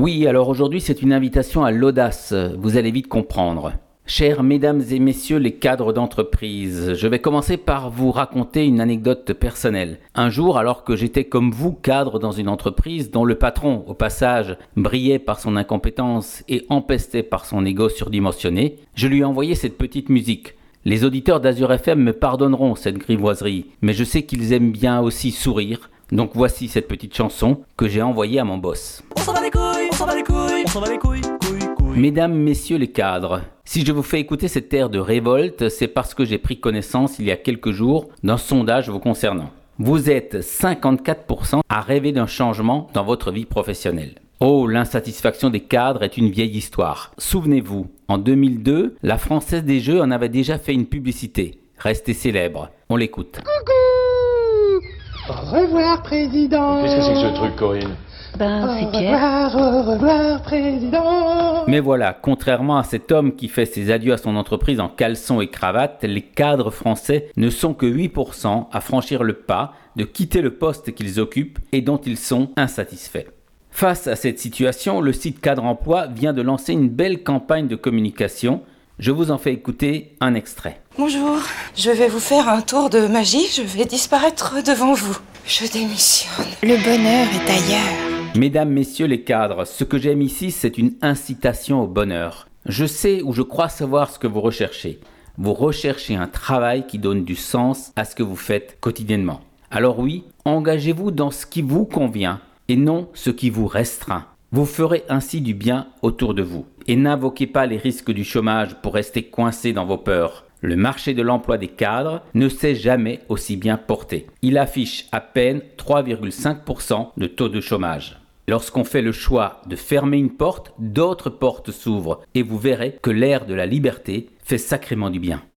Oui, alors aujourd'hui c'est une invitation à l'audace, vous allez vite comprendre. Chers mesdames et messieurs les cadres d'entreprise, je vais commencer par vous raconter une anecdote personnelle. Un jour, alors que j'étais comme vous cadre dans une entreprise dont le patron, au passage, brillait par son incompétence et empestait par son ego surdimensionné, je lui ai envoyé cette petite musique. Les auditeurs d'Azur FM me pardonneront cette grivoiserie, mais je sais qu'ils aiment bien aussi sourire, donc voici cette petite chanson que j'ai envoyée à mon boss. On s'en va les couilles, on s'en va les couilles, on s'en va les couilles, couilles, couilles. Mesdames, messieurs les cadres, si je vous fais écouter cette air de révolte, c'est parce que j'ai pris connaissance il y a quelques jours d'un sondage vous concernant. Vous êtes 54% à rêver d'un changement dans votre vie professionnelle. Oh, l'insatisfaction des cadres est une vieille histoire. Souvenez-vous, en 2002, la Française des Jeux en avait déjà fait une publicité. Restez célèbre. On l'écoute. Revoir, président. Qu'est-ce que c'est que ce truc, Corinne Ben, Au c'est Pierre. revoir, au revoir, président. Mais voilà, contrairement à cet homme qui fait ses adieux à son entreprise en caleçon et cravate, les cadres français ne sont que 8% à franchir le pas de quitter le poste qu'ils occupent et dont ils sont insatisfaits. Face à cette situation, le site Cadre Emploi vient de lancer une belle campagne de communication. Je vous en fais écouter un extrait. Bonjour, je vais vous faire un tour de magie, je vais disparaître devant vous. Je démissionne. Le bonheur est ailleurs. Mesdames, messieurs les cadres, ce que j'aime ici, c'est une incitation au bonheur. Je sais ou je crois savoir ce que vous recherchez. Vous recherchez un travail qui donne du sens à ce que vous faites quotidiennement. Alors oui, engagez-vous dans ce qui vous convient et non ce qui vous restreint. Vous ferez ainsi du bien autour de vous. Et n'invoquez pas les risques du chômage pour rester coincé dans vos peurs. Le marché de l'emploi des cadres ne s'est jamais aussi bien porté. Il affiche à peine 3,5% de taux de chômage. Lorsqu'on fait le choix de fermer une porte, d'autres portes s'ouvrent et vous verrez que l'air de la liberté fait sacrément du bien.